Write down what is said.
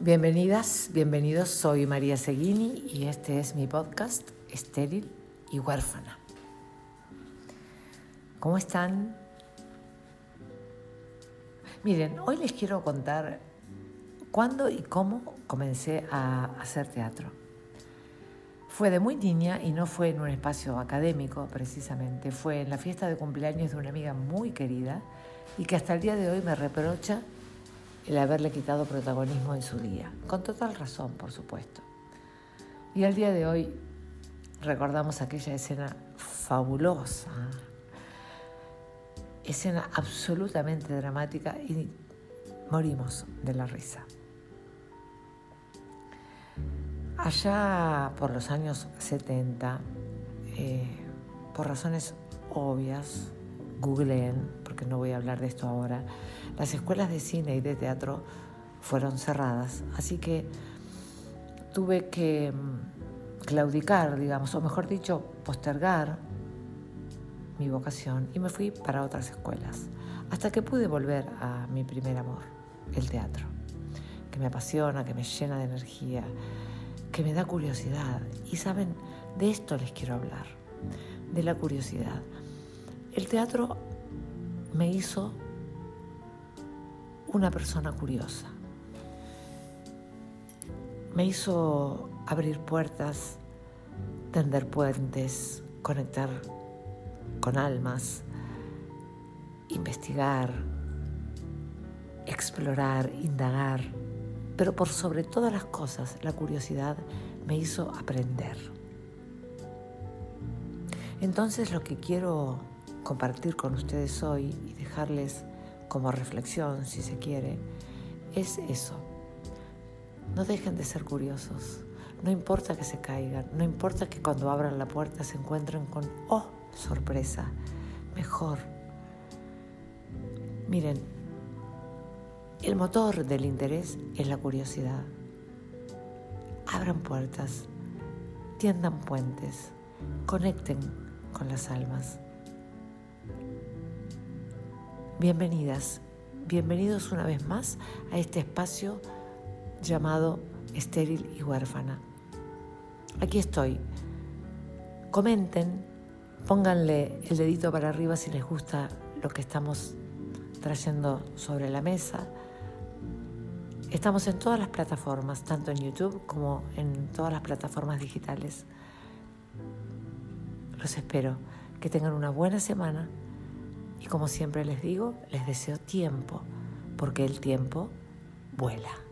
Bienvenidas, bienvenidos, soy María Seguini y este es mi podcast Estéril y Huérfana. ¿Cómo están? Miren, hoy les quiero contar cuándo y cómo comencé a hacer teatro. Fue de muy niña y no fue en un espacio académico precisamente, fue en la fiesta de cumpleaños de una amiga muy querida y que hasta el día de hoy me reprocha el haberle quitado protagonismo en su día, con total razón, por supuesto. Y al día de hoy recordamos aquella escena fabulosa, escena absolutamente dramática y morimos de la risa. Allá por los años 70, eh, por razones obvias, googleen, porque no voy a hablar de esto ahora, las escuelas de cine y de teatro fueron cerradas, así que tuve que mm, claudicar, digamos, o mejor dicho, postergar mi vocación y me fui para otras escuelas, hasta que pude volver a mi primer amor, el teatro, que me apasiona, que me llena de energía, que me da curiosidad. Y saben, de esto les quiero hablar, de la curiosidad. El teatro me hizo una persona curiosa. Me hizo abrir puertas, tender puentes, conectar con almas, investigar, explorar, indagar, pero por sobre todas las cosas la curiosidad me hizo aprender. Entonces lo que quiero compartir con ustedes hoy y dejarles como reflexión, si se quiere, es eso. No dejen de ser curiosos. No importa que se caigan, no importa que cuando abran la puerta se encuentren con, oh, sorpresa, mejor. Miren, el motor del interés es la curiosidad. Abran puertas, tiendan puentes, conecten con las almas. Bienvenidas, bienvenidos una vez más a este espacio llamado estéril y huérfana. Aquí estoy. Comenten, pónganle el dedito para arriba si les gusta lo que estamos trayendo sobre la mesa. Estamos en todas las plataformas, tanto en YouTube como en todas las plataformas digitales. Los espero. Que tengan una buena semana y como siempre les digo, les deseo tiempo, porque el tiempo vuela.